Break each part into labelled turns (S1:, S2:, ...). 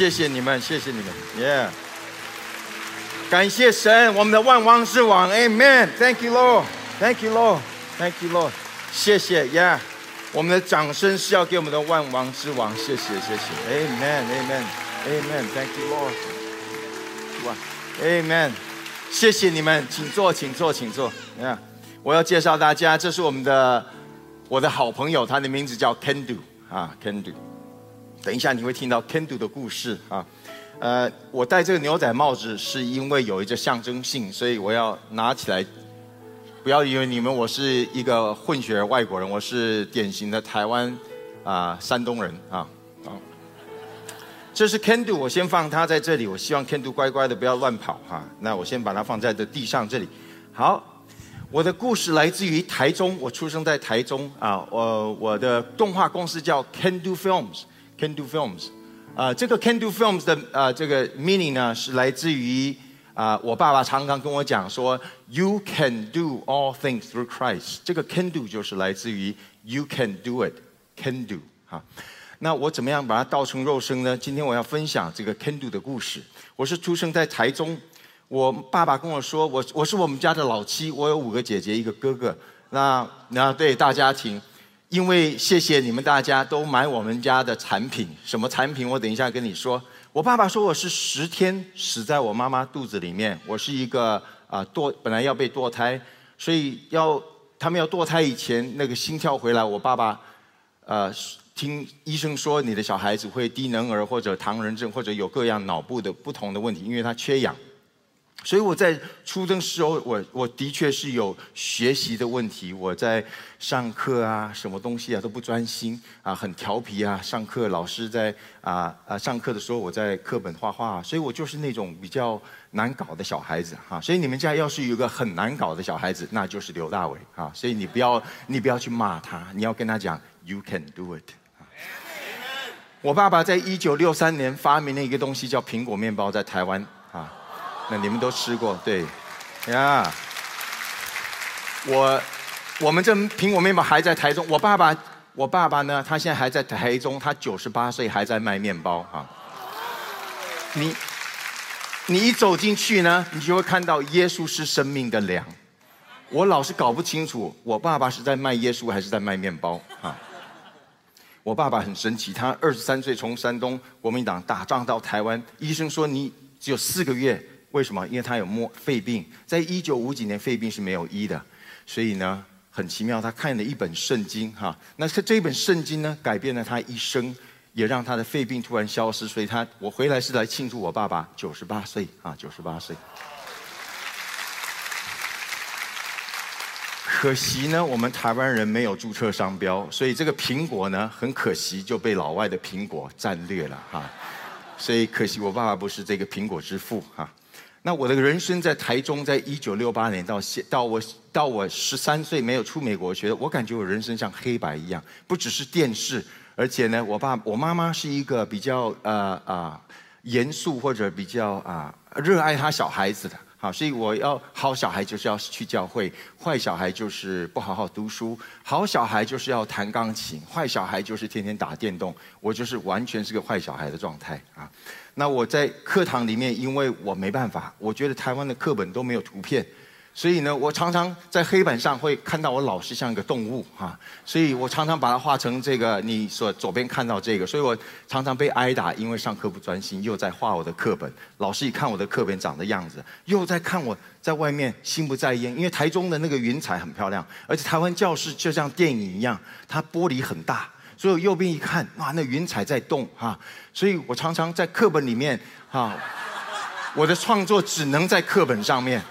S1: 谢谢你们，谢谢你们，Yeah。感谢神，我们的万王之王，Amen。Thank you Lord，Thank you Lord，Thank you Lord。谢谢，Yeah。我们的掌声是要给我们的万王之王，谢谢，谢谢，Amen，Amen，Amen。Thank you Lord。哇，Amen。谢谢你们，请坐，请坐，请坐。Yeah。我要介绍大家，这是我们的我的好朋友，他的名字叫 Kendu 啊，Kendu。等一下你会听到 Kendu 的故事啊。呃，我戴这个牛仔帽子是因为有一个象征性，所以我要拿起来。不要以为你们我是一个混血外国人，我是典型的台湾啊山东人啊。好，这是 Kendu，我先放它在这里。我希望 Kendu 乖乖的不要乱跑哈。那我先把它放在这地上这里。好，我的故事来自于台中，我出生在台中啊。我我的动画公司叫 Kendu Can do Films。啊，这个 Can Do Films 的啊这个 meaning 呢，是来自于啊我爸爸常常跟我讲说，You can do all things through Christ。这个 Can Do 就是来自于 You can do it，Can do 哈。那我怎么样把它倒成肉身呢？今天我要分享这个 Can Do 的故事。我是出生在台中，我爸爸跟我说，我我是我们家的老七，我有五个姐姐一个哥哥。那那对大家庭。因为谢谢你们大家都买我们家的产品，什么产品我等一下跟你说。我爸爸说我是十天死在我妈妈肚子里面，我是一个啊堕本来要被堕胎，所以要他们要堕胎以前那个心跳回来，我爸爸呃听医生说你的小孩子会低能儿或者唐人症或者有各样脑部的不同的问题，因为他缺氧。所以我在初中时候，我我的确是有学习的问题。我在上课啊，什么东西啊都不专心啊，很调皮啊。上课老师在啊啊上课的时候，我在课本画画，所以我就是那种比较难搞的小孩子哈。所以你们家要是有个很难搞的小孩子，那就是刘大伟啊。所以你不要你不要去骂他，你要跟他讲 You can do it。我爸爸在一九六三年发明了一个东西叫苹果面包，在台湾啊。那你们都吃过对，呀，我我们这苹果面包还在台中。我爸爸，我爸爸呢，他现在还在台中，他九十八岁还在卖面包啊。你你一走进去呢，你就会看到耶稣是生命的粮。我老是搞不清楚，我爸爸是在卖耶稣还是在卖面包啊？我爸爸很神奇，他二十三岁从山东国民党打仗到台湾，医生说你只有四个月。为什么？因为他有末肺病，在一九五几年肺病是没有医的，所以呢，很奇妙，他看了一本圣经哈，那这这一本圣经呢，改变了他一生，也让他的肺病突然消失，所以他我回来是来庆祝我爸爸九十八岁啊，九十八岁。可惜呢，我们台湾人没有注册商标，所以这个苹果呢，很可惜就被老外的苹果占略了哈，所以可惜我爸爸不是这个苹果之父哈。那我的人生在台中，在一九六八年到现到我到我十三岁没有出美国学，我感觉我人生像黑白一样，不只是电视，而且呢，我爸我妈妈是一个比较呃啊严肃或者比较啊热爱他小孩子的。好，所以我要好小孩就是要去教会，坏小孩就是不好好读书，好小孩就是要弹钢琴，坏小孩就是天天打电动。我就是完全是个坏小孩的状态啊。那我在课堂里面，因为我没办法，我觉得台湾的课本都没有图片。所以呢，我常常在黑板上会看到我老师像一个动物哈，所以我常常把它画成这个你所左边看到这个，所以我常常被挨打，因为上课不专心，又在画我的课本。老师一看我的课本长的样子，又在看我在外面心不在焉，因为台中的那个云彩很漂亮，而且台湾教室就像电影一样，它玻璃很大，所以右边一看，哇，那云彩在动哈，所以我常常在课本里面哈，我的创作只能在课本上面。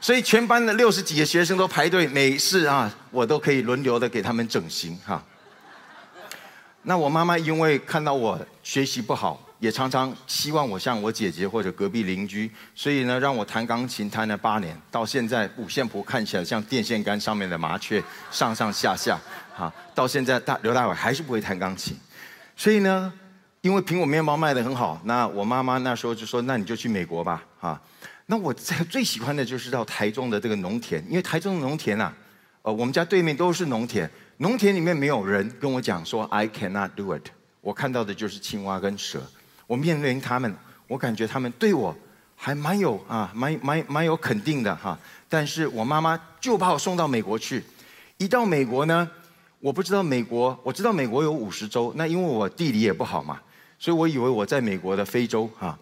S1: 所以全班的六十几个学生都排队，每次啊，我都可以轮流的给他们整形哈。那我妈妈因为看到我学习不好，也常常希望我像我姐姐或者隔壁邻居，所以呢，让我弹钢琴弹了八年，到现在五线谱看起来像电线杆上面的麻雀，上上下下，哈，到现在大刘大伟还是不会弹钢琴。所以呢，因为苹果面包卖的很好，那我妈妈那时候就说，那你就去美国吧，哈。那我最最喜欢的就是到台中的这个农田，因为台中的农田啊，呃，我们家对面都是农田，农田里面没有人跟我讲说 I cannot do it，我看到的就是青蛙跟蛇。我面对他们，我感觉他们对我还蛮有啊，蛮蛮蛮有肯定的哈。但是我妈妈就把我送到美国去，一到美国呢，我不知道美国，我知道美国有五十州，那因为我地理也不好嘛，所以我以为我在美国的非洲哈。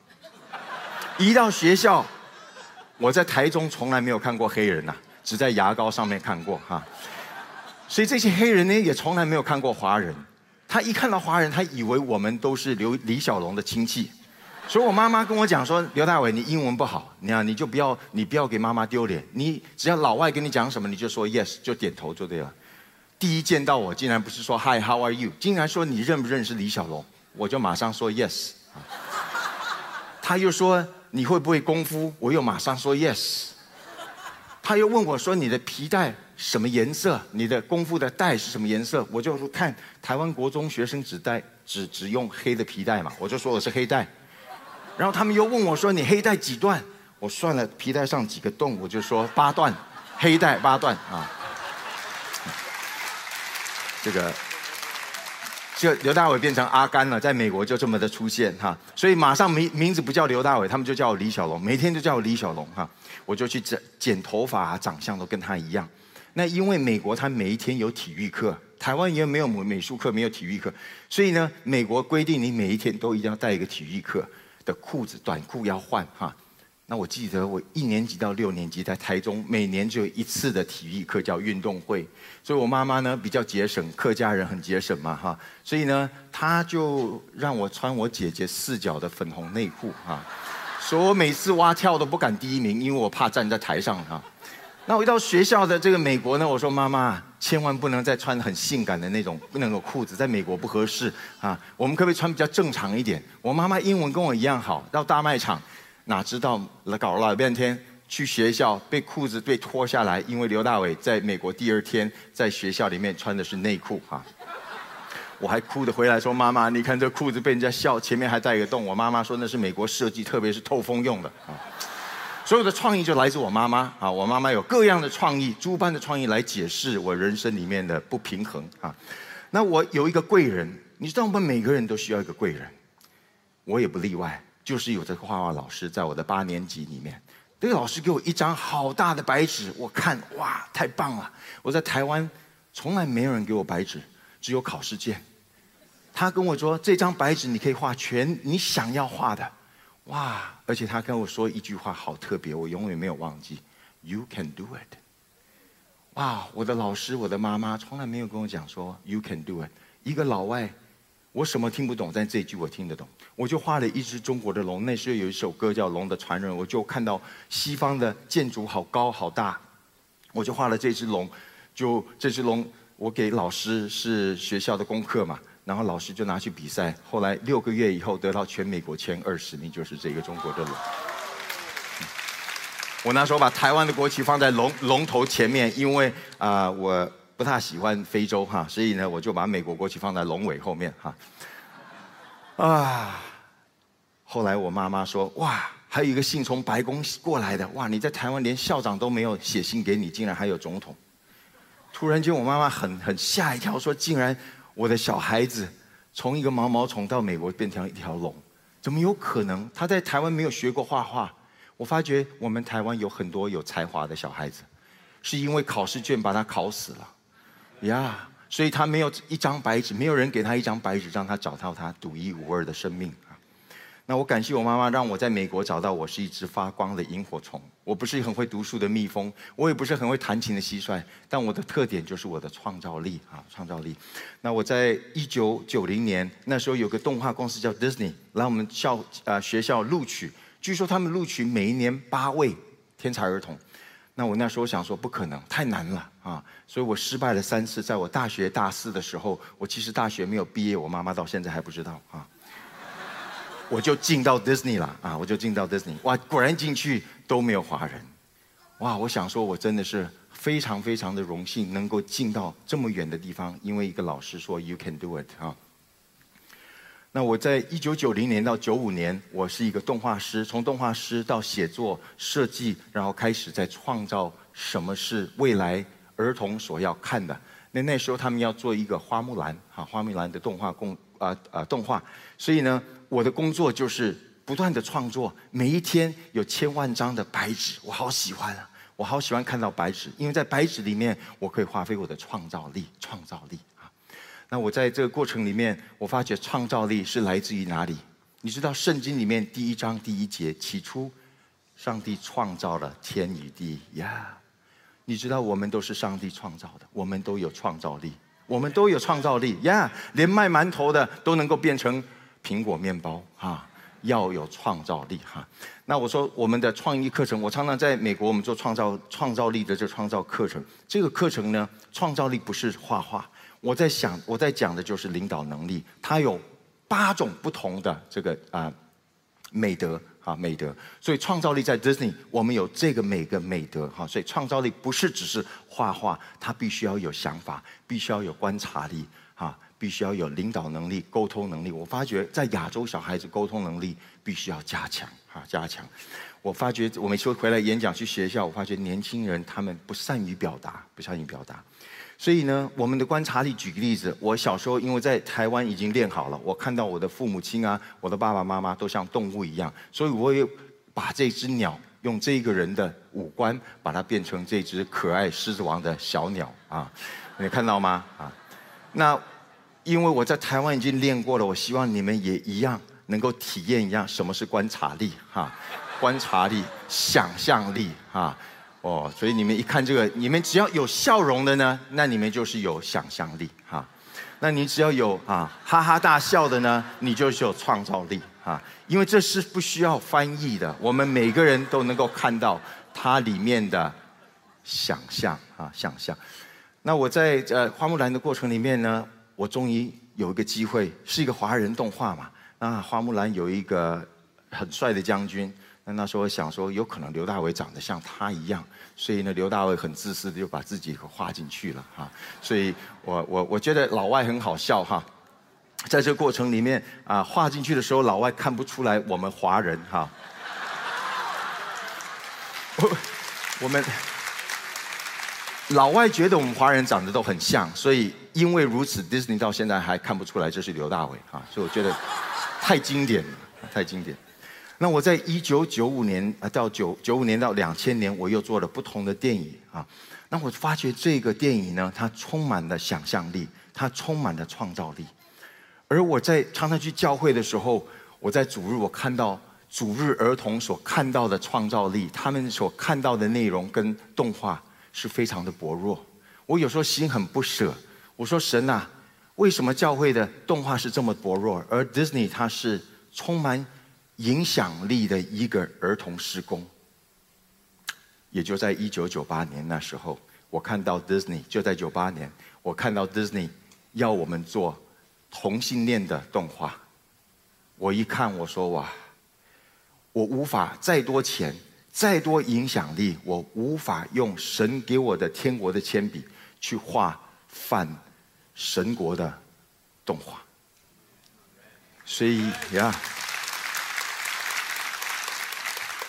S1: 一到学校，我在台中从来没有看过黑人呐，只在牙膏上面看过哈。所以这些黑人呢，也从来没有看过华人。他一看到华人，他以为我们都是刘李小龙的亲戚。所以我妈妈跟我讲说：“刘大伟，你英文不好，你啊，你就不要，你不要给妈妈丢脸。你只要老外跟你讲什么，你就说 yes，就点头就对了。”第一见到我，竟然不是说 Hi，How are you？竟然说你认不认识李小龙？我就马上说 yes。他又说。你会不会功夫？我又马上说 yes。他又问我说：“你的皮带什么颜色？你的功夫的带是什么颜色？”我就说：“看台湾国中学生只带只只用黑的皮带嘛。”我就说我是黑带。然后他们又问我说：“你黑带几段？”我算了皮带上几个洞，我就说八段，黑带八段啊。这个。就刘大伟变成阿甘了，在美国就这么的出现哈，所以马上名名字不叫刘大伟，他们就叫我李小龙，每天就叫我李小龙哈，我就去剪剪头发，长相都跟他一样。那因为美国他每一天有体育课，台湾也没有美美术课，没有体育课，所以呢，美国规定你每一天都一定要带一个体育课的裤子，短裤要换哈。那我记得我一年级到六年级在台中，每年只有一次的体育课叫运动会，所以我妈妈呢比较节省，客家人很节省嘛哈，所以呢，她就让我穿我姐姐四角的粉红内裤哈，所以我每次蛙跳都不敢第一名，因为我怕站在台上哈。那我一到学校的这个美国呢，我说妈妈千万不能再穿很性感的那种那种裤子，在美国不合适啊，我们可不可以穿比较正常一点？我妈妈英文跟我一样好，到大卖场。哪知道搞了半天，去学校被裤子被脱下来，因为刘大伟在美国第二天在学校里面穿的是内裤哈，我还哭着回来说妈妈，你看这裤子被人家笑，前面还带一个洞。我妈妈说那是美国设计，特别是透风用的啊。所有的创意就来自我妈妈啊，我妈妈有各样的创意，诸般的创意来解释我人生里面的不平衡啊。那我有一个贵人，你知道我们每个人都需要一个贵人，我也不例外。就是有这个画画老师，在我的八年级里面，这个老师给我一张好大的白纸，我看哇，太棒了！我在台湾从来没有人给我白纸，只有考试卷。他跟我说，这张白纸你可以画全你想要画的，哇！而且他跟我说一句话好特别，我永远没有忘记：You can do it。哇！我的老师，我的妈妈从来没有跟我讲说 You can do it。一个老外。我什么听不懂，但这句我听得懂。我就画了一只中国的龙。那时候有一首歌叫《龙的传人》，我就看到西方的建筑好高好大，我就画了这只龙。就这只龙，我给老师是学校的功课嘛，然后老师就拿去比赛。后来六个月以后得到全美国前二十名，就是这个中国的龙。我那时候把台湾的国旗放在龙龙头前面，因为啊我。不太喜欢非洲哈，所以呢，我就把美国国旗放在龙尾后面哈。啊，后来我妈妈说：“哇，还有一个信从白宫过来的，哇，你在台湾连校长都没有写信给你，竟然还有总统。”突然间，我妈妈很很吓一跳，说：“竟然我的小孩子从一个毛毛虫到美国变成一条龙，怎么有可能？他在台湾没有学过画画。”我发觉我们台湾有很多有才华的小孩子，是因为考试卷把他考死了。呀，所以他没有一张白纸，没有人给他一张白纸，让他找到他独一无二的生命。那我感谢我妈妈，让我在美国找到我是一只发光的萤火虫。我不是很会读书的蜜蜂，我也不是很会弹琴的蟋蟀，但我的特点就是我的创造力啊，创造力。那我在一九九零年那时候有个动画公司叫 Disney 来我们校啊学校录取，据说他们录取每一年八位天才儿童。那我那时候想说不可能，太难了啊！所以我失败了三次。在我大学大四的时候，我其实大学没有毕业，我妈妈到现在还不知道啊。我就进到 Disney 了啊！我就进到 Disney，哇，果然进去都没有华人，哇！我想说，我真的是非常非常的荣幸，能够进到这么远的地方，因为一个老师说 You can do it 啊。那我在一九九零年到九五年，我是一个动画师，从动画师到写作、设计，然后开始在创造什么是未来儿童所要看的那那时候他们要做一个花木兰哈，花木兰的动画工啊啊动画，所以呢，我的工作就是不断的创作，每一天有千万张的白纸，我好喜欢啊，我好喜欢看到白纸，因为在白纸里面我可以发挥我的创造力，创造力啊。那我在这个过程里面，我发觉创造力是来自于哪里？你知道圣经里面第一章第一节，起初上帝创造了天与地呀。你知道我们都是上帝创造的，我们都有创造力，我们都有创造力呀！连卖馒头的都能够变成苹果面包哈，要有创造力哈。那我说我们的创意课程，我常常在美国我们做创造创造力的这创造课程，这个课程呢，创造力不是画画，我在想我在讲的就是领导能力，它有八种不同的这个啊美德。啊，美德，所以创造力在 Disney，我们有这个每个美德哈，所以创造力不是只是画画，它必须要有想法，必须要有观察力，必须要有领导能力、沟通能力。我发觉在亚洲小孩子沟通能力必须要加强，哈，加强。我发觉我每次回来演讲去学校，我发觉年轻人他们不善于表达，不善于表达。所以呢，我们的观察力，举个例子，我小时候因为在台湾已经练好了，我看到我的父母亲啊，我的爸爸妈妈都像动物一样，所以我也把这只鸟用这个人的五官，把它变成这只可爱狮子王的小鸟啊，你看到吗？啊，那因为我在台湾已经练过了，我希望你们也一样能够体验一样什么是观察力哈，观察力、想象力啊。哦，所以你们一看这个，你们只要有笑容的呢，那你们就是有想象力哈。那你只要有啊哈哈大笑的呢，你就是有创造力哈。因为这是不需要翻译的，我们每个人都能够看到它里面的想象啊，想象。那我在呃花木兰的过程里面呢，我终于有一个机会，是一个华人动画嘛。那花木兰有一个很帅的将军。那那时候想说，有可能刘大伟长得像他一样，所以呢，刘大伟很自私的就把自己画进去了哈。所以我我我觉得老外很好笑哈，在这个过程里面啊，画进去的时候，老外看不出来我们华人哈。我 我们老外觉得我们华人长得都很像，所以因为如此，Disney 到现在还看不出来这是刘大伟啊。所以我觉得太经典了，太经典。那我在一九九五年啊到九九五年到两千年，我又做了不同的电影啊。那我发觉这个电影呢，它充满了想象力，它充满了创造力。而我在常常去教会的时候，我在主日我看到主日儿童所看到的创造力，他们所看到的内容跟动画是非常的薄弱。我有时候心很不舍，我说神呐，为什么教会的动画是这么薄弱，而 Disney 它是充满。影响力的一个儿童施工，也就在一九九八年那时候，我看到 Disney 就在九八年，我看到 Disney 要我们做同性恋的动画，我一看我说哇，我无法再多钱，再多影响力，我无法用神给我的天国的铅笔去画反神国的动画，所以呀。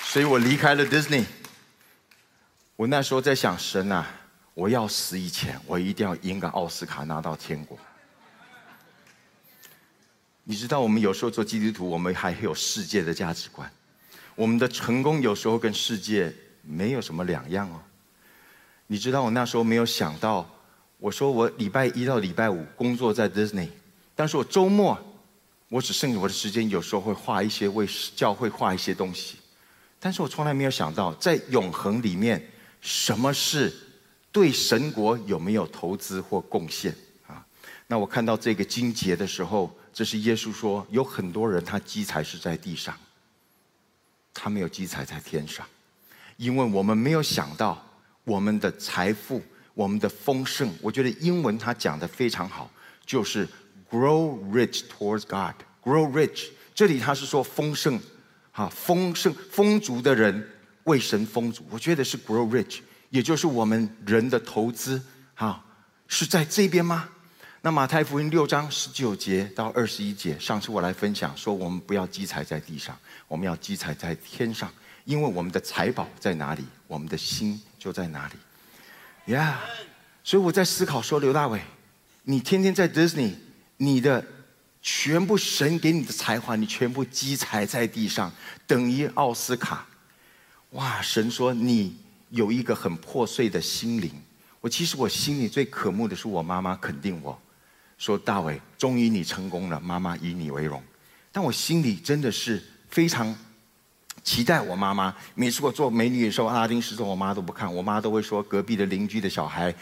S1: 所以我离开了 Disney。我那时候在想，神啊，我要死以前，我一定要赢个奥斯卡，拿到天国。你知道，我们有时候做基督徒，我们还有世界的价值观，我们的成功有时候跟世界没有什么两样哦。你知道，我那时候没有想到，我说我礼拜一到礼拜五工作在 Disney，但是我周末我只剩我的时间，有时候会画一些为教会画一些东西。但是我从来没有想到，在永恒里面，什么是对神国有没有投资或贡献啊？那我看到这个金节的时候，这是耶稣说，有很多人他积财是在地上，他没有积财在天上，因为我们没有想到我们的财富、我们的丰盛。我觉得英文他讲的非常好，就是 grow rich towards God，grow rich。这里他是说丰盛。哈，丰盛丰足的人为神丰足，我觉得是 grow rich，也就是我们人的投资，哈，是在这边吗？那马太福音六章十九节到二十一节，上次我来分享说，我们不要积财在地上，我们要积财在天上，因为我们的财宝在哪里，我们的心就在哪里。Yeah，所以我在思考说，刘大伟，你天天在 Disney，你的全部神给你的才华，你全部积财在地上，等于奥斯卡。哇！神说你有一个很破碎的心灵。我其实我心里最渴慕的是我妈妈肯定我，说大伟，终于你成功了，妈妈以你为荣。但我心里真的是非常期待我妈妈。每次我做美女的时候，阿拉丁时钟，我妈都不看，我妈都会说隔壁的邻居的小孩，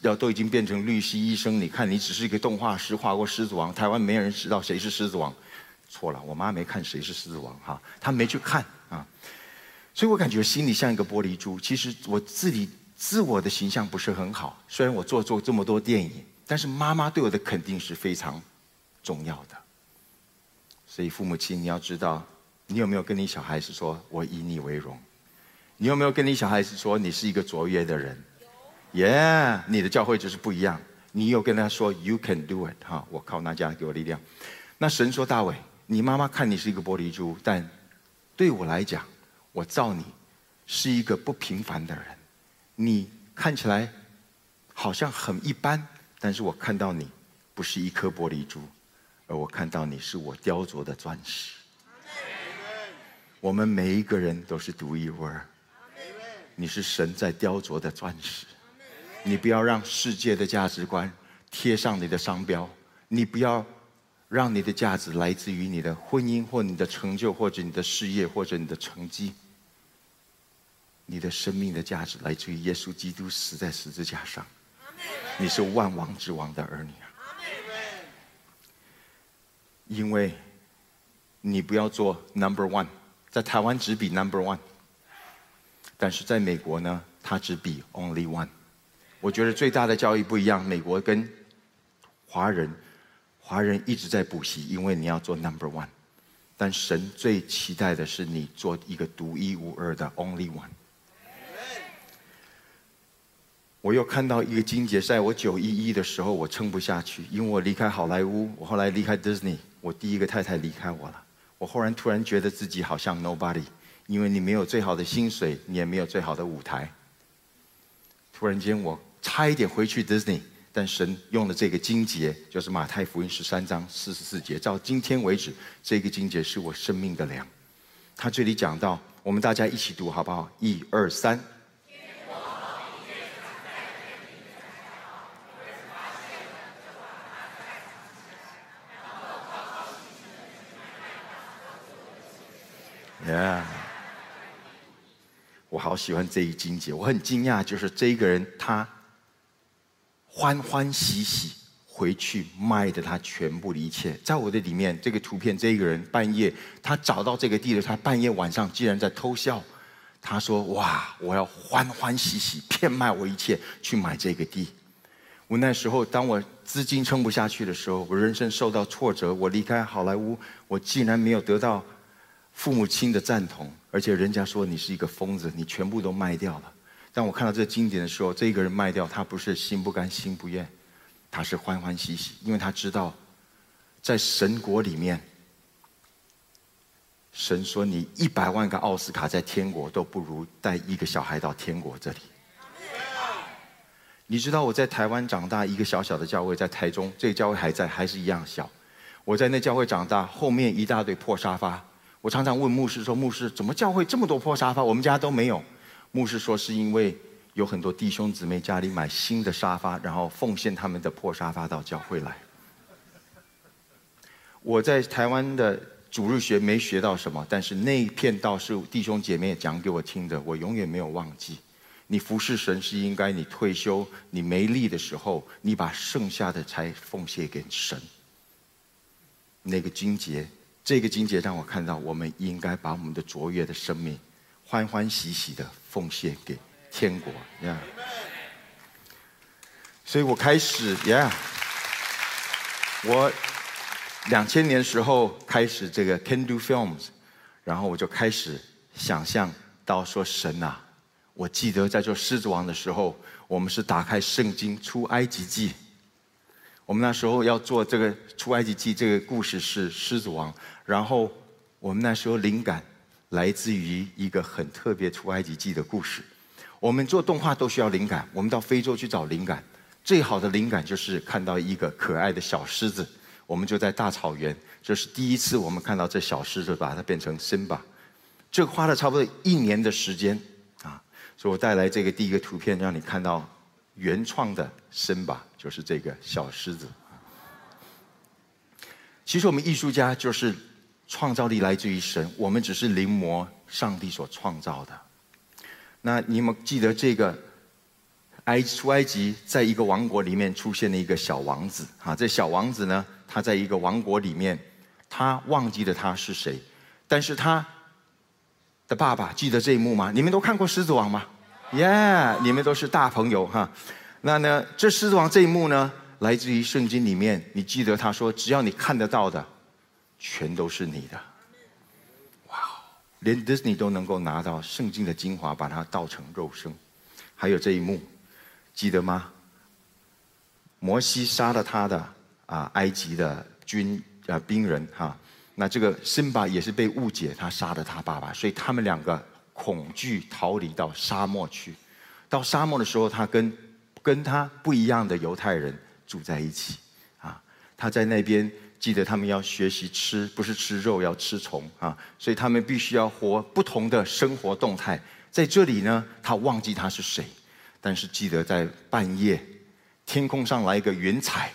S1: 要都已经变成律师、医生，你看你只是一个动画师，画过狮子王，台湾没人知道谁是狮子王。错了，我妈没看谁是狮子王哈，她没去看啊。所以我感觉心里像一个玻璃珠。其实我自己自我的形象不是很好，虽然我做做这么多电影，但是妈妈对我的肯定是非常重要的。所以父母亲，你要知道，你有没有跟你小孩子说“我以你为荣”？你有没有跟你小孩子说你是一个卓越的人？耶，你的教会就是不一样。你有跟他说 “You can do it”？哈，我靠，那家给我力量。那神说大卫，你妈妈看你是一个玻璃珠，但对我来讲。我造你是一个不平凡的人，你看起来好像很一般，但是我看到你不是一颗玻璃珠，而我看到你是我雕琢的钻石。我们每一个人都是独一无二，你是神在雕琢的钻石。你不要让世界的价值观贴上你的商标，你不要让你的价值来自于你的婚姻或你的成就或者你的事业或者你的成绩。你的生命的价值来自于耶稣基督死在十字架上，你是万王之王的儿女啊！因为，你不要做 number one，在台湾只比 number one，但是在美国呢，它只比 only one。我觉得最大的教育不一样，美国跟华人，华人一直在补习，因为你要做 number one，但神最期待的是你做一个独一无二的 only one。我又看到一个金节，在我九一一的时候，我撑不下去，因为我离开好莱坞，我后来离开 Disney，我第一个太太离开我了。我忽然突然觉得自己好像 nobody，因为你没有最好的薪水，你也没有最好的舞台。突然间，我差一点回去 Disney，但神用了这个金节，就是马太福音十三章四十四节，到今天为止，这个金节是我生命的粮。他这里讲到，我们大家一起读好不好？一二三。Yeah，我好喜欢这一经节，我很惊讶，就是这一个人他欢欢喜喜回去卖的他全部的一切，在我的里面这个图片，这一个人半夜他找到这个地的，他半夜晚上竟然在偷笑，他说：“哇，我要欢欢喜喜骗卖我一切去买这个地。”我那时候当我资金撑不下去的时候，我人生受到挫折，我离开好莱坞，我竟然没有得到。父母亲的赞同，而且人家说你是一个疯子，你全部都卖掉了。当我看到这经典的时候，这个人卖掉，他不是心不甘心不愿，他是欢欢喜喜，因为他知道，在神国里面，神说你一百万个奥斯卡在天国都不如带一个小孩到天国这里。你知道我在台湾长大，一个小小的教会，在台中，这个教会还在，还是一样小。我在那教会长大，后面一大堆破沙发。我常常问牧师说：“牧师，怎么教会这么多破沙发？我们家都没有。”牧师说：“是因为有很多弟兄姊妹家里买新的沙发，然后奉献他们的破沙发到教会来。”我在台湾的主日学没学到什么，但是那一片道是弟兄姐妹讲给我听的，我永远没有忘记。你服侍神是应该你退休你没力的时候，你把剩下的才奉献给神。那个金节。这个经节让我看到，我们应该把我们的卓越的生命，欢欢喜喜的奉献给天国呀。所以我开始，Yeah。我两千年时候开始这个 Can Do Films，然后我就开始想象到说神呐，我记得在做狮子王的时候，我们是打开圣经出埃及记。我们那时候要做这个出埃及记，这个故事是狮子王。然后我们那时候灵感来自于一个很特别出埃及记的故事。我们做动画都需要灵感，我们到非洲去找灵感。最好的灵感就是看到一个可爱的小狮子，我们就在大草原，这是第一次我们看到这小狮子把它变成森巴，这花了差不多一年的时间啊，所以我带来这个第一个图片，让你看到原创的森巴，就是这个小狮子。其实我们艺术家就是创造力来自于神，我们只是临摹上帝所创造的。那你们记得这个？埃出埃及，在一个王国里面出现了一个小王子啊！这小王子呢，他在一个王国里面，他忘记了他是谁，但是他的爸爸记得这一幕吗？你们都看过《狮子王》吗？耶！你们都是大朋友哈。那呢，这狮子王这一幕呢，来自于圣经里面。你记得他说：“只要你看得到的，全都是你的。”哇！连 Disney 都能够拿到圣经的精华，把它倒成肉身。还有这一幕。记得吗？摩西杀了他的啊，埃及的军啊兵人哈。那这个辛巴也是被误解，他杀了他爸爸，所以他们两个恐惧逃离到沙漠去。到沙漠的时候，他跟跟他不一样的犹太人住在一起啊。他在那边记得他们要学习吃，不是吃肉，要吃虫啊。所以他们必须要活不同的生活动态。在这里呢，他忘记他是谁。但是记得在半夜，天空上来一个云彩，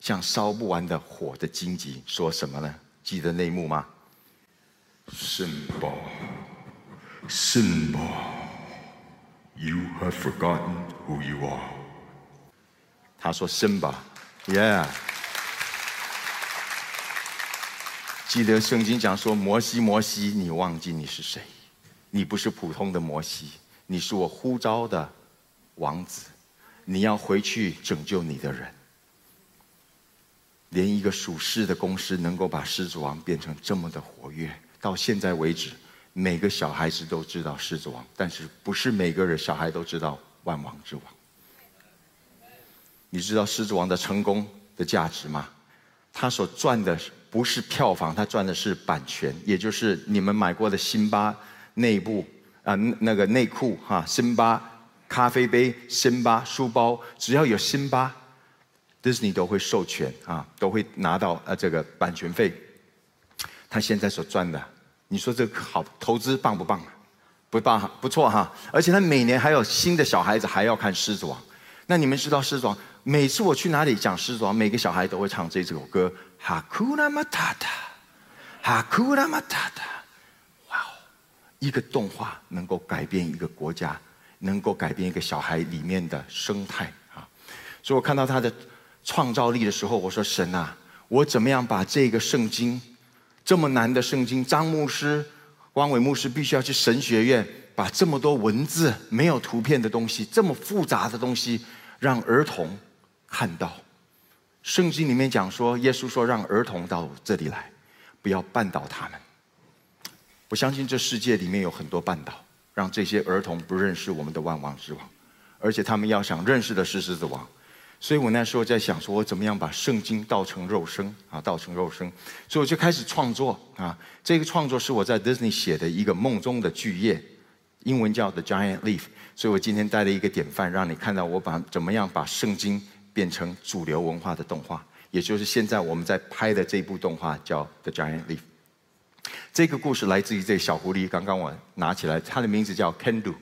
S1: 像烧不完的火的荆棘，说什么呢？记得那幕吗
S2: ？Simba，Simba，You have forgotten who you are。
S1: 他说：“Simba，Yeah。”记得圣经讲说：“摩西，摩西，你忘记你是谁？你不是普通的摩西，你是我呼召的。”王子，你要回去拯救你的人。连一个属世的公司能够把狮子王变成这么的活跃，到现在为止，每个小孩子都知道狮子王，但是不是每个人小孩都知道万王之王？你知道狮子王的成功的价值吗？他所赚的不是票房，他赚的是版权，也就是你们买过的辛巴内部啊那个内裤哈，辛巴。咖啡杯、辛巴书包，只要有辛巴，Disney 都会授权啊，都会拿到呃这个版权费。他现在所赚的，你说这个好投资棒不棒？不棒，不错哈。而且他每年还有新的小孩子还要看《狮子王》。那你们知道《狮子王》？每次我去哪里讲《狮子王》，每个小孩都会唱这首歌：Hakuna Matata，Hakuna Matata。哇哦，一个动画能够改变一个国家。能够改变一个小孩里面的生态啊！所以我看到他的创造力的时候，我说：“神啊，我怎么样把这个圣经这么难的圣经？张牧师、汪伟牧师必须要去神学院，把这么多文字、没有图片的东西、这么复杂的东西，让儿童看到。圣经里面讲说，耶稣说让儿童到这里来，不要绊倒他们。我相信这世界里面有很多绊倒。”让这些儿童不认识我们的万王之王，而且他们要想认识的是狮子王，所以我那时候在想，说我怎么样把圣经倒成肉身啊，倒成肉身，所以我就开始创作啊。这个创作是我在 Disney 写的一个梦中的巨叶，英文叫 The Giant Leaf。所以我今天带了一个典范，让你看到我把怎么样把圣经变成主流文化的动画，也就是现在我们在拍的这部动画叫 The Giant Leaf。这个故事来自于这小狐狸。刚刚我拿起来，它的名字叫 Kendu。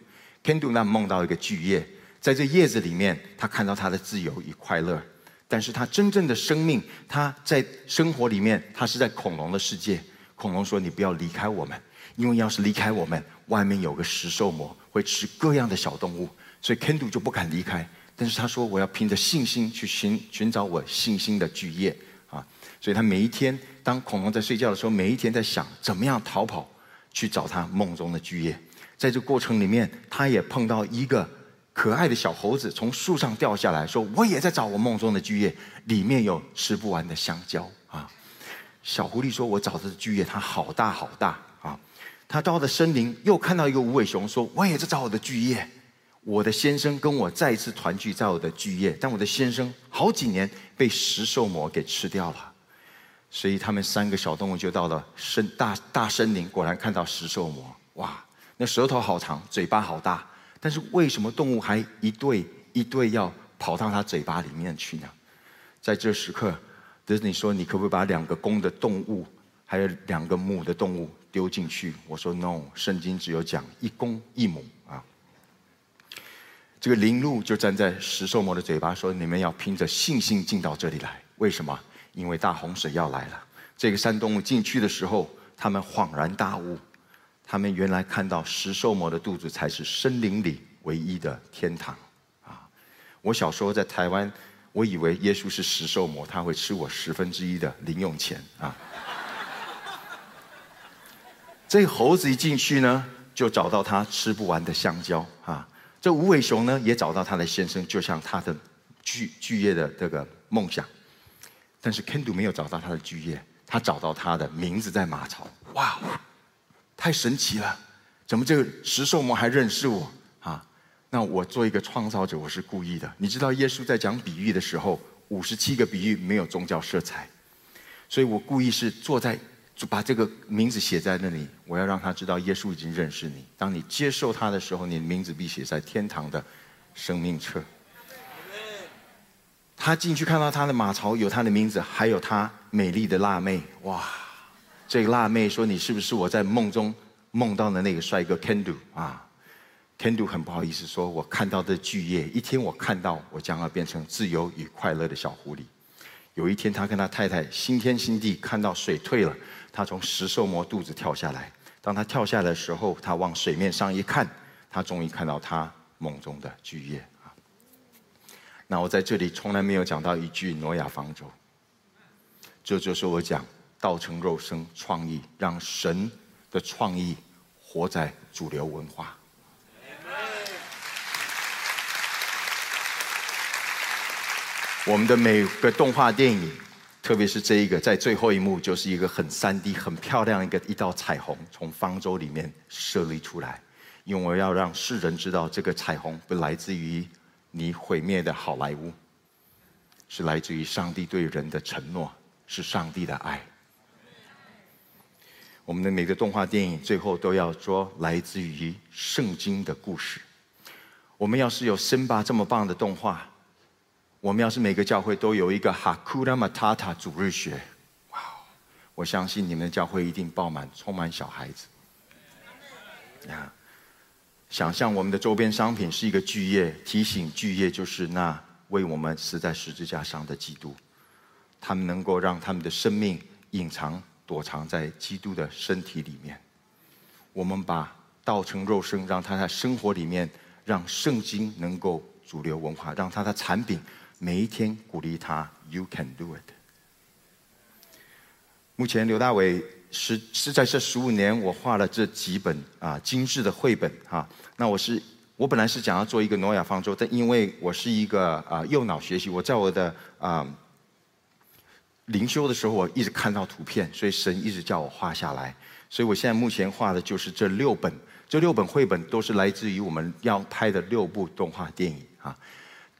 S1: Kendu 那梦到一个巨叶，在这叶子里面，他看到他的自由与快乐。但是他真正的生命，他在生活里面，他是在恐龙的世界。恐龙说：“你不要离开我们，因为要是离开我们，外面有个食兽魔会吃各样的小动物。”所以 Kendu 就不敢离开。但是他说：“我要凭着信心去寻寻找我信心的巨叶啊！”所以他每一天。当恐龙在睡觉的时候，每一天在想怎么样逃跑去找他梦中的巨叶。在这过程里面，他也碰到一个可爱的小猴子从树上掉下来，说：“我也在找我梦中的巨叶，里面有吃不完的香蕉啊。”小狐狸说：“我找的巨叶，它好大好大。”他到了森林，又看到一个无尾熊，说：“我也在找我的巨叶。我的先生跟我再一次团聚在我的巨叶，但我的先生好几年被食兽魔给吃掉了。”所以他们三个小动物就到了森大大森林，果然看到食兽魔。哇，那舌头好长，嘴巴好大。但是为什么动物还一对一对要跑到他嘴巴里面去呢？在这时刻，迪士尼说：“你可不可以把两个公的动物，还有两个母的动物丢进去？”我说：“No，圣经只有讲一公一母啊。”这个灵鹿就站在石兽魔的嘴巴说：“你们要凭着信心进到这里来。为什么？因为大洪水要来了。这个山动物进去的时候，他们恍然大悟，他们原来看到石兽魔的肚子才是森林里唯一的天堂啊！我小时候在台湾，我以为耶稣是石兽魔，他会吃我十分之一的零用钱啊。这猴子一进去呢，就找到他吃不完的香蕉啊。这无尾熊呢，也找到他的先生，就像他的巨巨业的这个梦想。但是 Kendu 没有找到他的巨业，他找到他的名字在马槽。哇，太神奇了！怎么这个石兽魔还认识我啊？那我做一个创造者，我是故意的。你知道耶稣在讲比喻的时候，五十七个比喻没有宗教色彩，所以我故意是坐在。就把这个名字写在那里，我要让他知道耶稣已经认识你。当你接受他的时候，你的名字必写在天堂的生命册。他进去看到他的马槽有他的名字，还有他美丽的辣妹。哇！这个辣妹说：“你是不是我在梦中梦到的那个帅哥 Kendo 啊？”Kendo 很不好意思说：“我看到的巨业，一天我看到我将要变成自由与快乐的小狐狸。”有一天，他跟他太太新天新地，看到水退了。他从石兽魔肚子跳下来，当他跳下来的时候，他往水面上一看，他终于看到他梦中的巨业啊！那我在这里从来没有讲到一句挪亚方舟，这就是我讲道成肉身创意，让神的创意活在主流文化。我们的每个动画电影。特别是这一个，在最后一幕，就是一个很三 D、很漂亮一个一道彩虹从方舟里面设立出来，因为要让世人知道，这个彩虹不来自于你毁灭的好莱坞，是来自于上帝对人的承诺，是上帝的爱。我们的每个动画电影最后都要说来自于圣经的故事。我们要是有森巴这么棒的动画。我们要是每个教会都有一个哈库拉马塔塔主日学，哇！我相信你们的教会一定爆满，充满小孩子。啊！想象我们的周边商品是一个巨业，提醒巨业就是那为我们死在十字架上的基督，他们能够让他们的生命隐藏躲藏在基督的身体里面。我们把道成肉身，让他在生活里面，让圣经能够主流文化，让他的产品。每一天鼓励他，You can do it。目前刘大伟是是在这十五年，我画了这几本啊精致的绘本哈。那我是我本来是想要做一个诺亚方舟，但因为我是一个啊右脑学习，我在我的啊灵修的时候，我一直看到图片，所以神一直叫我画下来。所以我现在目前画的就是这六本，这六本绘本都是来自于我们要拍的六部动画电影啊。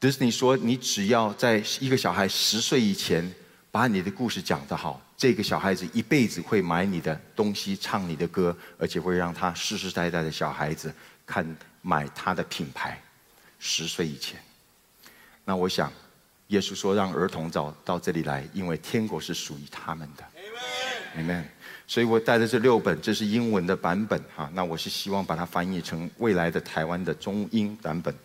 S1: 迪士尼说：“你只要在一个小孩十岁以前，把你的故事讲得好，这个小孩子一辈子会买你的东西、唱你的歌，而且会让他世世代代的小孩子看买他的品牌。十岁以前，那我想，耶稣说让儿童早到这里来，因为天国是属于他们的。Amen。所以我带的这六本，这是英文的版本哈。那我是希望把它翻译成未来的台湾的中英版本啊。”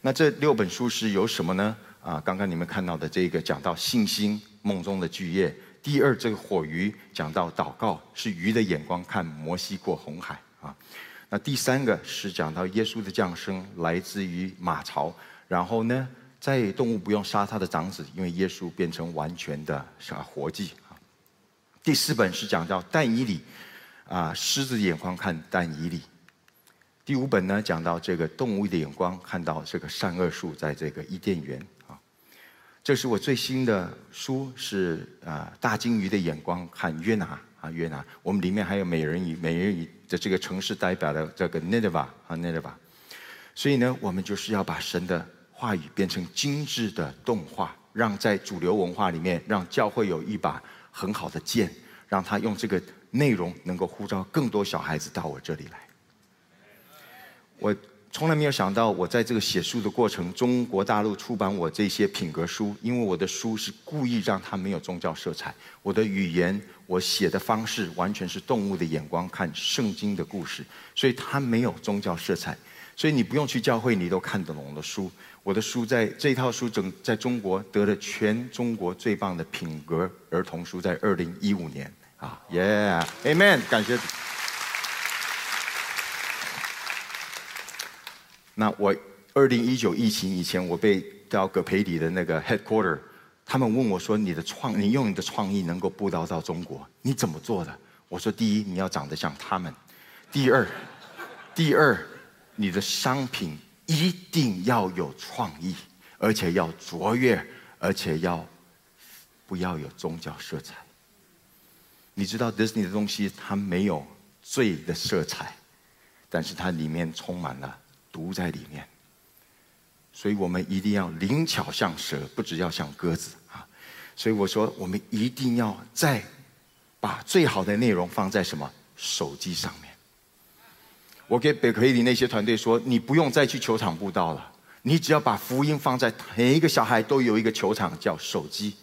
S1: 那这六本书是有什么呢？啊，刚刚你们看到的这个讲到信心梦中的巨业。第二，这个火鱼讲到祷告，是鱼的眼光看摩西过红海啊。那第三个是讲到耶稣的降生来自于马槽，然后呢，在动物不用杀他的长子，因为耶稣变成完全的啥活祭啊。第四本是讲到但以理啊，狮子眼光看但以理。第五本呢，讲到这个动物的眼光，看到这个善恶树在这个伊甸园啊。这是我最新的书，是啊，大金鱼的眼光看约拿啊，约拿。我们里面还有美人鱼，美人鱼的这个城市代表的这个 Nidava 啊，Nineveh。所以呢，我们就是要把神的话语变成精致的动画，让在主流文化里面，让教会有一把很好的剑，让他用这个内容能够呼召更多小孩子到我这里来。我从来没有想到，我在这个写书的过程，中国大陆出版我这些品格书，因为我的书是故意让它没有宗教色彩，我的语言，我写的方式完全是动物的眼光看圣经的故事，所以它没有宗教色彩，所以你不用去教会，你都看得懂的书。我的书在这套书整在中国得了全中国最棒的品格儿童书，在二零一五年啊，Yeah，Amen，感谢。那我二零一九疫情以前，我被到葛培里的那个 headquarter，他们问我说：“你的创，你用你的创意能够布道到中国，你怎么做的？”我说：“第一，你要长得像他们；第二，第二，你的商品一定要有创意，而且要卓越，而且要不要有宗教色彩。你知道 Disney 的东西，它没有罪的色彩，但是它里面充满了。”毒在里面，所以我们一定要灵巧像蛇，不只要像鸽子啊！所以我说，我们一定要再把最好的内容放在什么手机上面。我给北奎里那些团队说，你不用再去球场布道了，你只要把福音放在每一个小孩都有一个球场叫手机，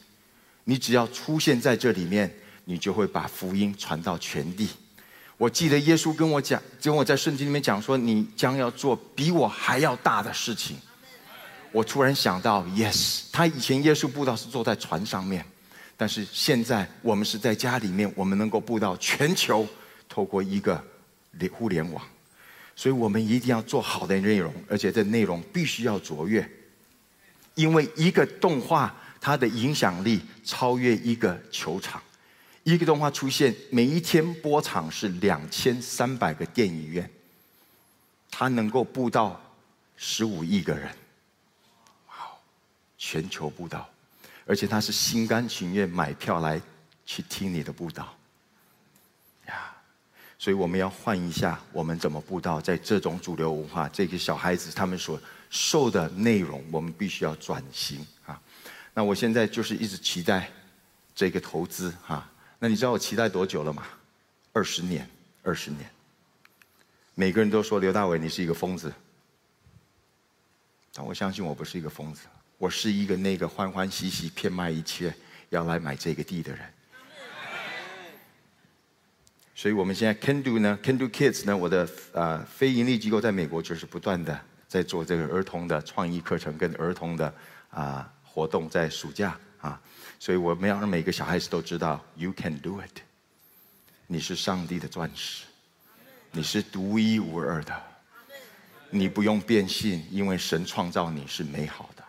S1: 你只要出现在这里面，你就会把福音传到全地。我记得耶稣跟我讲，跟我在圣经里面讲说，你将要做比我还要大的事情。我突然想到，yes，他以前耶稣布道是坐在船上面，但是现在我们是在家里面，我们能够布道全球，透过一个联互联网，所以我们一定要做好的内容，而且这内容必须要卓越，因为一个动画它的影响力超越一个球场。一个动画出现，每一天播场是两千三百个电影院，它能够布到十五亿个人，哇，全球布道，而且他是心甘情愿买票来去听你的布道，呀，所以我们要换一下，我们怎么布道，在这种主流文化，这个小孩子他们所受的内容，我们必须要转型啊。那我现在就是一直期待这个投资哈。那你知道我期待多久了吗？二十年，二十年。每个人都说刘大伟你是一个疯子，但我相信我不是一个疯子，我是一个那个欢欢喜喜骗卖一切要来买这个地的人。所以我们现在 Can Do 呢，Can Do Kids 呢，我的呃非盈利机构在美国就是不断的在做这个儿童的创意课程跟儿童的啊活动，在暑假啊。所以我们要让每个小孩子都知道，You can do it。你是上帝的钻石，你是独一无二的，你不用变性，因为神创造你是美好的。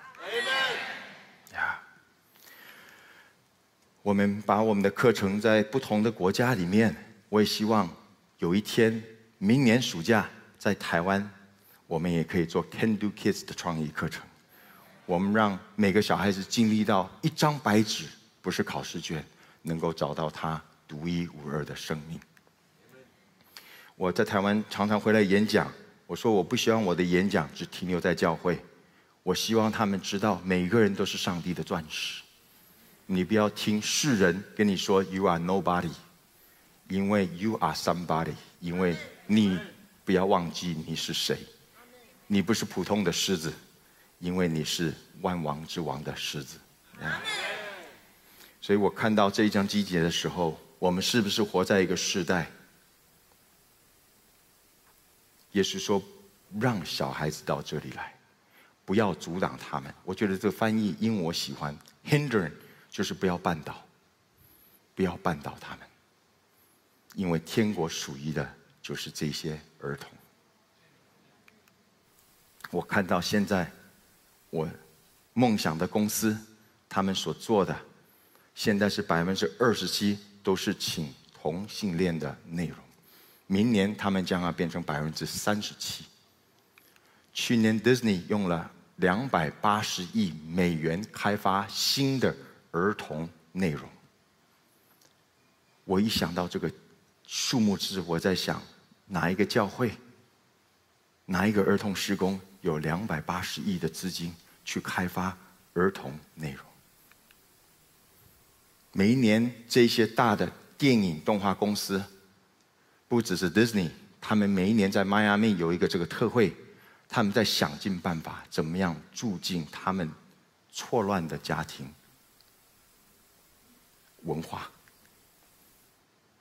S1: 我们把我们的课程在不同的国家里面，我也希望有一天，明年暑假在台湾，我们也可以做 Can Do Kids 的创意课程。我们让每个小孩子经历到一张白纸，不是考试卷，能够找到他独一无二的生命。我在台湾常常回来演讲，我说我不希望我的演讲只停留在教会，我希望他们知道每一个人都是上帝的钻石。你不要听世人跟你说 “You are nobody”，因为 “You are somebody”，因为你不要忘记你是谁，你不是普通的狮子。因为你是万王之王的狮子，所以我看到这一张机节的时候，我们是不是活在一个时代？也是说：“让小孩子到这里来，不要阻挡他们。”我觉得这个翻译因我喜欢，hindering 就是不要绊倒，不要绊倒他们，因为天国属于的就是这些儿童。我看到现在。我梦想的公司，他们所做的，现在是百分之二十七都是请同性恋的内容，明年他们将要变成百分之三十七。去年 Disney 用了两百八十亿美元开发新的儿童内容。我一想到这个数目字，我在想，哪一个教会，哪一个儿童施工？有两百八十亿的资金去开发儿童内容。每一年这些大的电影动画公司，不只是 Disney，他们每一年在迈阿密有一个这个特会，他们在想尽办法，怎么样住进他们错乱的家庭文化。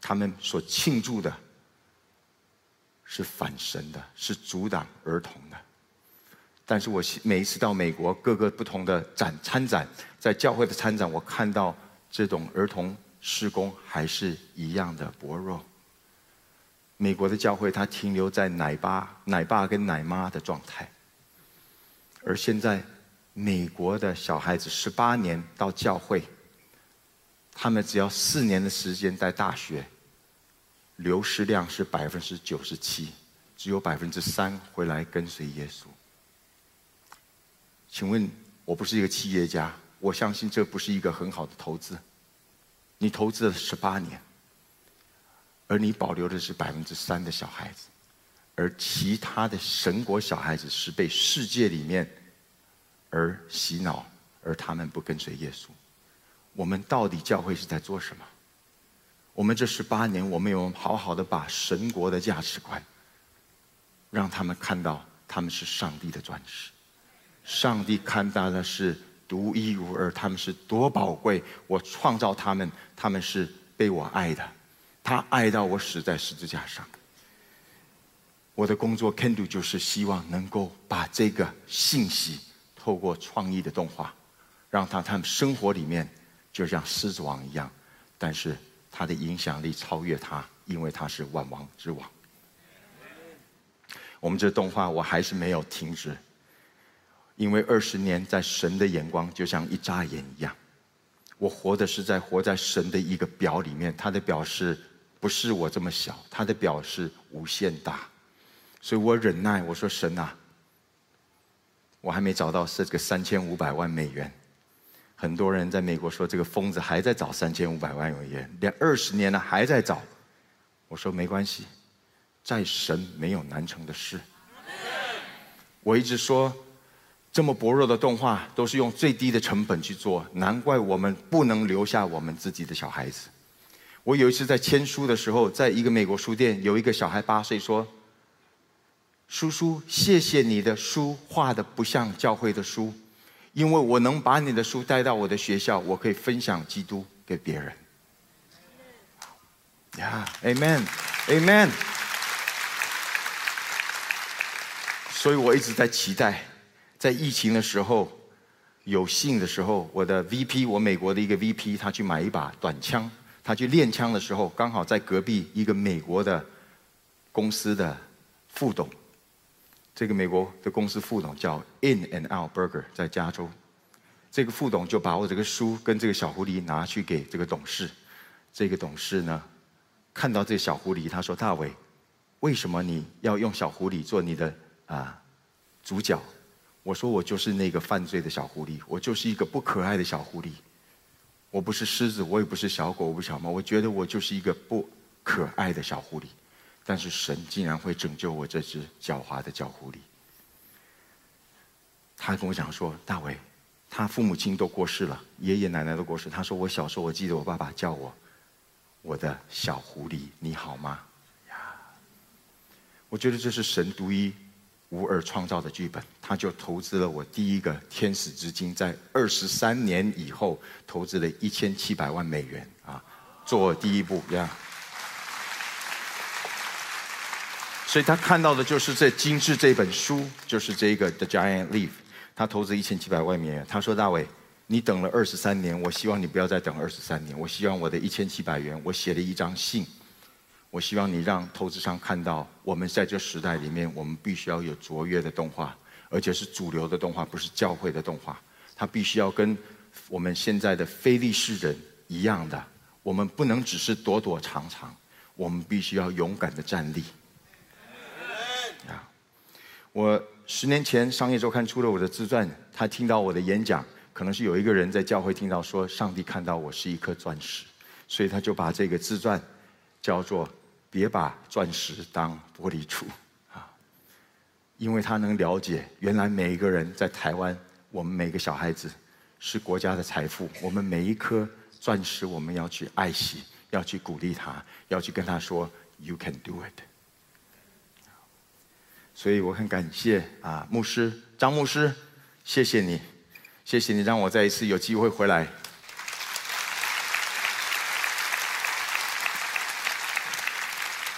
S1: 他们所庆祝的是反神的，是阻挡儿童。但是我每一次到美国各个不同的展参展，在教会的参展，我看到这种儿童施工还是一样的薄弱。美国的教会它停留在奶爸、奶爸跟奶妈的状态，而现在美国的小孩子十八年到教会，他们只要四年的时间在大学。流失量是百分之九十七，只有百分之三回来跟随耶稣。请问，我不是一个企业家，我相信这不是一个很好的投资。你投资了十八年，而你保留的是百分之三的小孩子，而其他的神国小孩子是被世界里面而洗脑，而他们不跟随耶稣。我们到底教会是在做什么？我们这十八年，我们有好好的把神国的价值观，让他们看到他们是上帝的钻石，上帝看到的是独一无二，他们是多宝贵。我创造他们，他们是被我爱的，他爱到我死在十字架上。我的工作 can do 就是希望能够把这个信息透过创意的动画，让他他们生活里面就像狮子王一样，但是。他的影响力超越他，因为他是万王之王。我们这动画我还是没有停止，因为二十年在神的眼光就像一眨眼一样。我活的是在活在神的一个表里面，他的表是不是我这么小？他的表是无限大，所以我忍耐。我说神啊，我还没找到这个三千五百万美元。很多人在美国说这个疯子还在找三千五百万美元，连二十年了还在找。我说没关系，在神没有难成的事。我一直说，这么薄弱的动画都是用最低的成本去做，难怪我们不能留下我们自己的小孩子。我有一次在签书的时候，在一个美国书店，有一个小孩八岁说：“叔叔，谢谢你的书画的不像教会的书。”因为我能把你的书带到我的学校，我可以分享基督给别人。呀，Amen，Amen。所以我一直在期待，在疫情的时候，有幸的时候，我的 VP，我美国的一个 VP，他去买一把短枪，他去练枪的时候，刚好在隔壁一个美国的公司的副董。这个美国的公司副董叫 In and Out Burger，在加州。这个副董就把我这个书跟这个小狐狸拿去给这个董事。这个董事呢，看到这小狐狸，他说：“大伟，为什么你要用小狐狸做你的啊主角？”我说：“我就是那个犯罪的小狐狸，我就是一个不可爱的小狐狸。我不是狮子，我也不是小狗，我不是小猫，我觉得我就是一个不可爱的小狐狸。”但是神竟然会拯救我这只狡猾的小狐狸。他跟我讲说：“大伟，他父母亲都过世了，爷爷奶奶都过世。他说我小时候，我记得我爸爸叫我我的小狐狸，你好吗？”呀，我觉得这是神独一无二创造的剧本。他就投资了我第一个天使之金，在二十三年以后投资了一千七百万美元啊，做第一步呀。所以他看到的就是这精致这本书，就是这个《The Giant Leaf》。他投资一千七百万美元。他说：“大伟，你等了二十三年，我希望你不要再等二十三年。我希望我的一千七百元，我写了一张信。我希望你让投资商看到，我们在这时代里面，我们必须要有卓越的动画，而且是主流的动画，不是教会的动画。它必须要跟我们现在的非利士人一样的。我们不能只是躲躲藏藏，我们必须要勇敢的站立。”我十年前《商业周刊》出了我的自传，他听到我的演讲，可能是有一个人在教会听到说，上帝看到我是一颗钻石，所以他就把这个自传叫做“别把钻石当玻璃杵”，啊，因为他能了解，原来每一个人在台湾，我们每个小孩子是国家的财富，我们每一颗钻石，我们要去爱惜，要去鼓励他，要去跟他说 “You can do it”。所以我很感谢啊，牧师张牧师，谢谢你，谢谢你让我再一次有机会回来。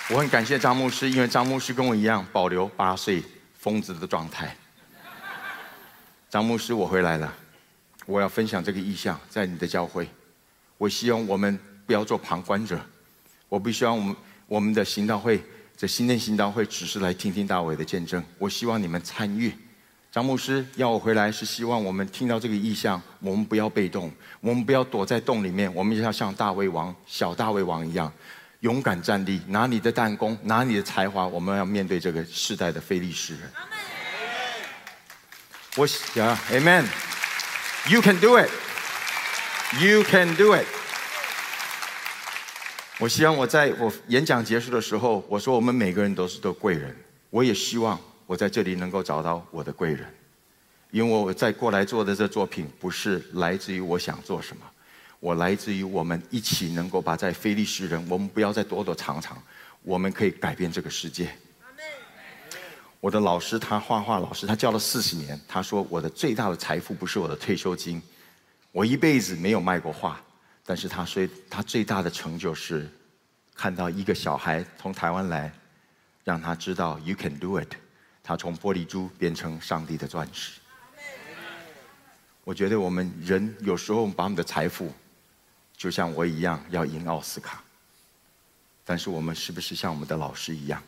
S1: 我很感谢张牧师，因为张牧师跟我一样保留八岁疯子的状态。张牧师，我回来了，我要分享这个意向，在你的教会。我希望我们不要做旁观者，我不希望我们我们的行道会，这新年行道会只是来听听大伟的见证。我希望你们参与。张牧师要我回来，是希望我们听到这个意向，我们不要被动，我们不要躲在洞里面，我们也要像大卫王、小大卫王一样。勇敢站立，拿你的弹弓，拿你的才华，我们要面对这个世代的非利士人。我想，Amen，You can do it，You can do it。我希望我在我演讲结束的时候，我说我们每个人都是个贵人。我也希望我在这里能够找到我的贵人，因为我在过来做的这作品，不是来自于我想做什么。我来自于我们一起能够把在非利士人，我们不要再躲躲藏藏，我们可以改变这个世界。我的老师，他画画老师，他教了四十年。他说我的最大的财富不是我的退休金，我一辈子没有卖过画，但是他说他最大的成就是看到一个小孩从台湾来，让他知道 You can do it，他从玻璃珠变成上帝的钻石。我觉得我们人有时候把我们的财富。就像我一样要赢奥斯卡，但是我们是不是像我们的老师一样？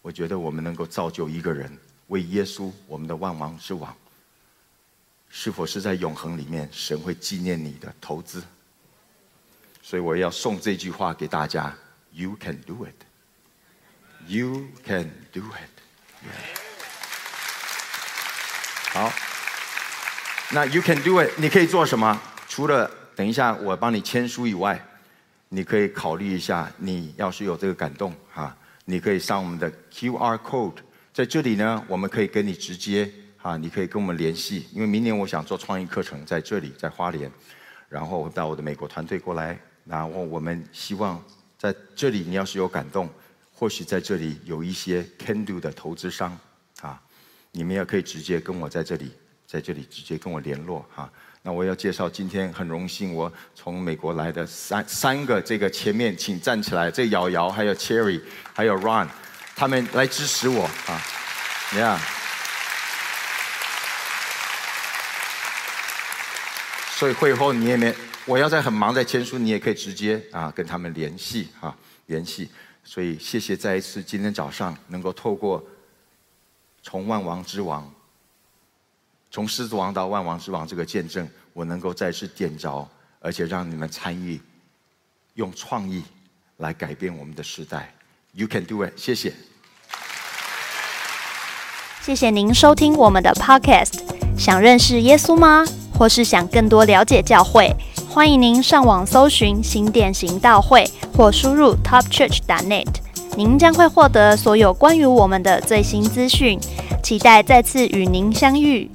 S1: 我觉得我们能够造就一个人，为耶稣，我们的万王之王，是否是在永恒里面，神会纪念你的投资？所以我要送这句话给大家：You can do it. You can do it. 好，那 You can do it，你可以做什么？除了等一下，我帮你签书以外，你可以考虑一下。你要是有这个感动哈，你可以上我们的 QR code，在这里呢，我们可以跟你直接哈，你可以跟我们联系。因为明年我想做创意课程，在这里，在花莲，然后到我的美国团队过来，然后我们希望在这里，你要是有感动，或许在这里有一些 can do 的投资商啊，你们也可以直接跟我在这里，在这里直接跟我联络哈。那我要介绍，今天很荣幸，我从美国来的三三个，这个前面请站起来，这瑶瑶还有 Cherry 还有 Ron，他们来支持我啊，Yeah。所以会后你也没，我要在很忙在签书，你也可以直接啊跟他们联系啊联系。所以谢谢再一次今天早上能够透过从万王之王。从狮子王到万王之王这个见证，我能够再次点着，而且让你们参与，用创意来改变我们的时代。You can do it，谢谢。
S3: 谢谢您收听我们的 Podcast。想认识耶稣吗？或是想更多了解教会？欢迎您上网搜寻新店行道会，或输入 topchurch.net，您将会获得所有关于我们的最新资讯。期待再次与您相遇。